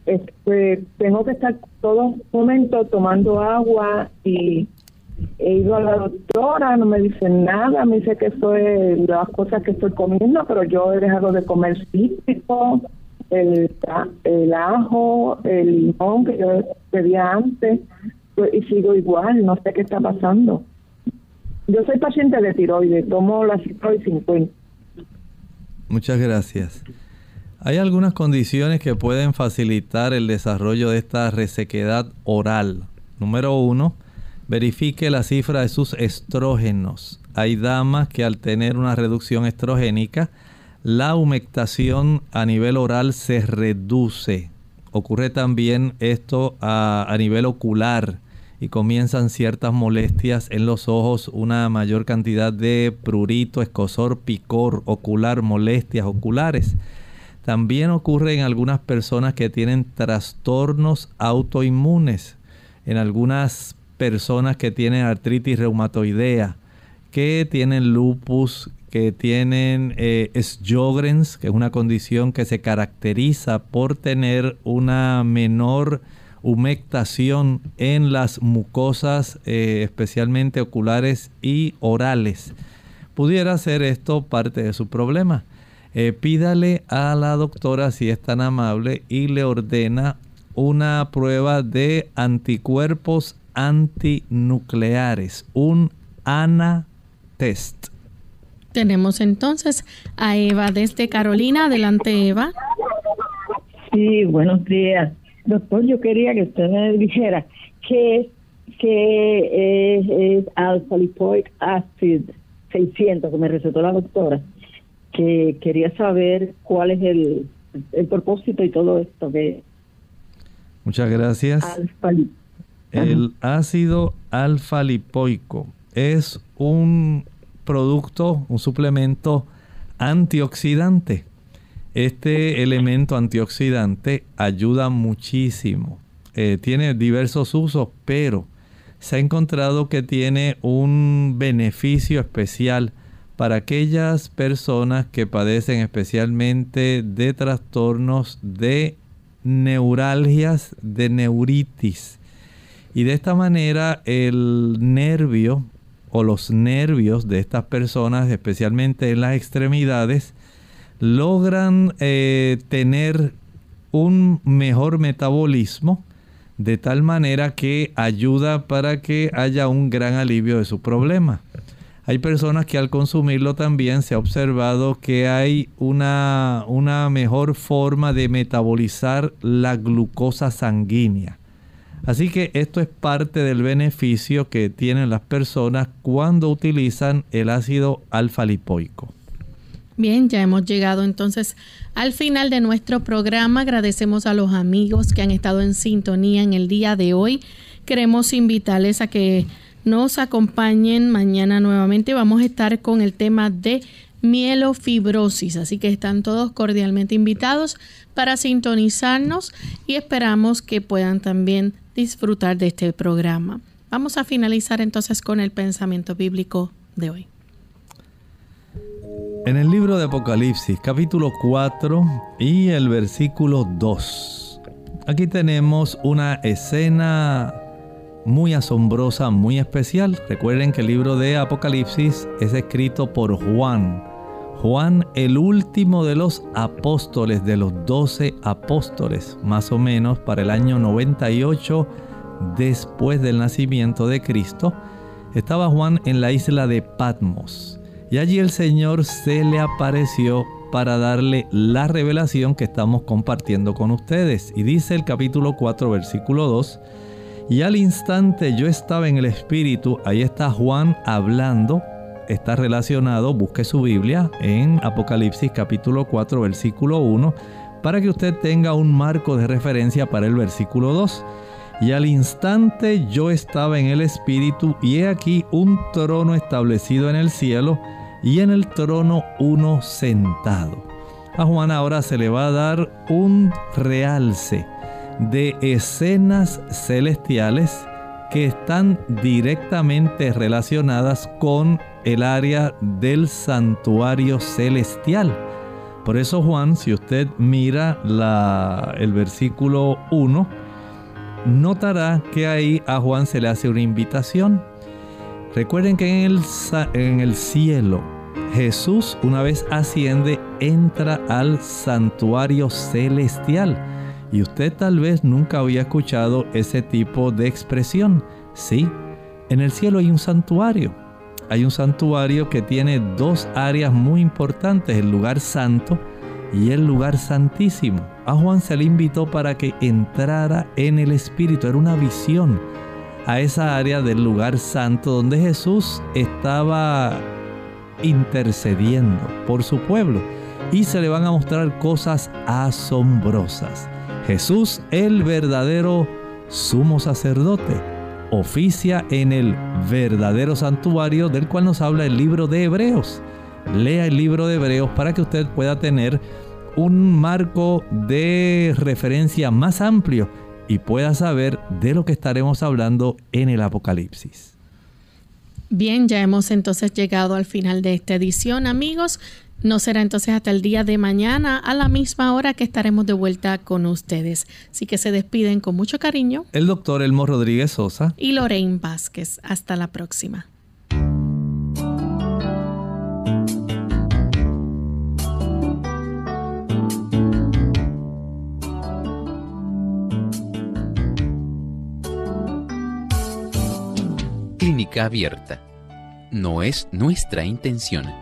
Este, tengo que estar todo momento tomando agua y he ido a la doctora, no me dicen nada, me dice que eso es las cosas que estoy comiendo, pero yo he dejado de comer cítrico, el, el ajo, el limón que yo pedía antes pues, y sigo igual, no sé qué está pasando. Yo soy paciente de tiroides, tomo la tiroides 50. Muchas gracias. Hay algunas condiciones que pueden facilitar el desarrollo de esta resequedad oral. Número uno, verifique la cifra de sus estrógenos. Hay damas que al tener una reducción estrogénica la humectación a nivel oral se reduce. Ocurre también esto a, nivel ocular y comienzan ciertas molestias en los ojos, una mayor cantidad de prurito, escosor, picor ocular, molestias oculares. También ocurre en algunas personas que tienen trastornos autoinmunes, en algunas personas que tienen artritis reumatoidea, que tienen lupus, que tienen eh, que es una condición que se caracteriza por tener una menor humectación en las mucosas, eh, especialmente oculares y orales. Pudiera ser esto parte de su problema. Eh, pídale a la doctora si es tan amable y le ordena una prueba de anticuerpos antinucleares, un ANA test. Tenemos entonces a Eva desde Carolina. Adelante, Eva. Sí, buenos días. Doctor, yo quería que usted me dijera qué, qué es, es alfa lipoic acid 600 que me recetó la doctora, que quería saber cuál es el, el propósito y todo esto. Que Muchas gracias. el ácido alfa lipoico es un producto, un suplemento antioxidante. Este elemento antioxidante ayuda muchísimo. Eh, tiene diversos usos, pero se ha encontrado que tiene un beneficio especial para aquellas personas que padecen especialmente de trastornos de neuralgias, de neuritis. Y de esta manera el nervio o los nervios de estas personas, especialmente en las extremidades, logran eh, tener un mejor metabolismo de tal manera que ayuda para que haya un gran alivio de su problema. Hay personas que al consumirlo también se ha observado que hay una, una mejor forma de metabolizar la glucosa sanguínea. Así que esto es parte del beneficio que tienen las personas cuando utilizan el ácido alfa lipoico. Bien, ya hemos llegado entonces al final de nuestro programa. Agradecemos a los amigos que han estado en sintonía en el día de hoy. Queremos invitarles a que nos acompañen mañana nuevamente. Vamos a estar con el tema de mielofibrosis, así que están todos cordialmente invitados para sintonizarnos y esperamos que puedan también disfrutar de este programa. Vamos a finalizar entonces con el pensamiento bíblico de hoy. En el libro de Apocalipsis, capítulo 4 y el versículo 2. Aquí tenemos una escena muy asombrosa, muy especial. Recuerden que el libro de Apocalipsis es escrito por Juan. Juan, el último de los apóstoles, de los doce apóstoles, más o menos para el año 98 después del nacimiento de Cristo, estaba Juan en la isla de Patmos. Y allí el Señor se le apareció para darle la revelación que estamos compartiendo con ustedes. Y dice el capítulo 4, versículo 2, y al instante yo estaba en el Espíritu, ahí está Juan hablando, está relacionado, busque su Biblia en Apocalipsis capítulo 4, versículo 1, para que usted tenga un marco de referencia para el versículo 2. Y al instante yo estaba en el Espíritu y he aquí un trono establecido en el cielo y en el trono uno sentado. A Juan ahora se le va a dar un realce de escenas celestiales que están directamente relacionadas con el área del santuario celestial. Por eso Juan, si usted mira el versículo 1, notará que ahí a Juan se le hace una invitación. Recuerden que en el cielo Jesús una vez asciende, entra al santuario celestial. Y usted tal vez nunca había escuchado ese tipo de expresión. Sí, en el cielo hay un santuario. Hay un santuario que tiene dos áreas muy importantes, el lugar santo y el lugar santísimo. A Juan se le invitó para que entrara en el Espíritu. Era una visión a esa área del lugar santo donde Jesús estaba intercediendo por su pueblo y se le van a mostrar cosas asombrosas. Jesús, el verdadero sumo sacerdote, oficia en el verdadero santuario del cual nos habla el libro de Hebreos. Lea el libro de Hebreos para que usted pueda tener un marco de referencia más amplio y pueda saber de lo que estaremos hablando en el Apocalipsis. Bien, ya hemos entonces llegado al final de esta edición, amigos. No será entonces hasta el día de mañana a la misma hora que estaremos de vuelta con ustedes. Así que se despiden con mucho cariño. El doctor Elmo Rodríguez Sosa. Y Lorraine Vázquez. Hasta la próxima. Clínica abierta. No es nuestra intención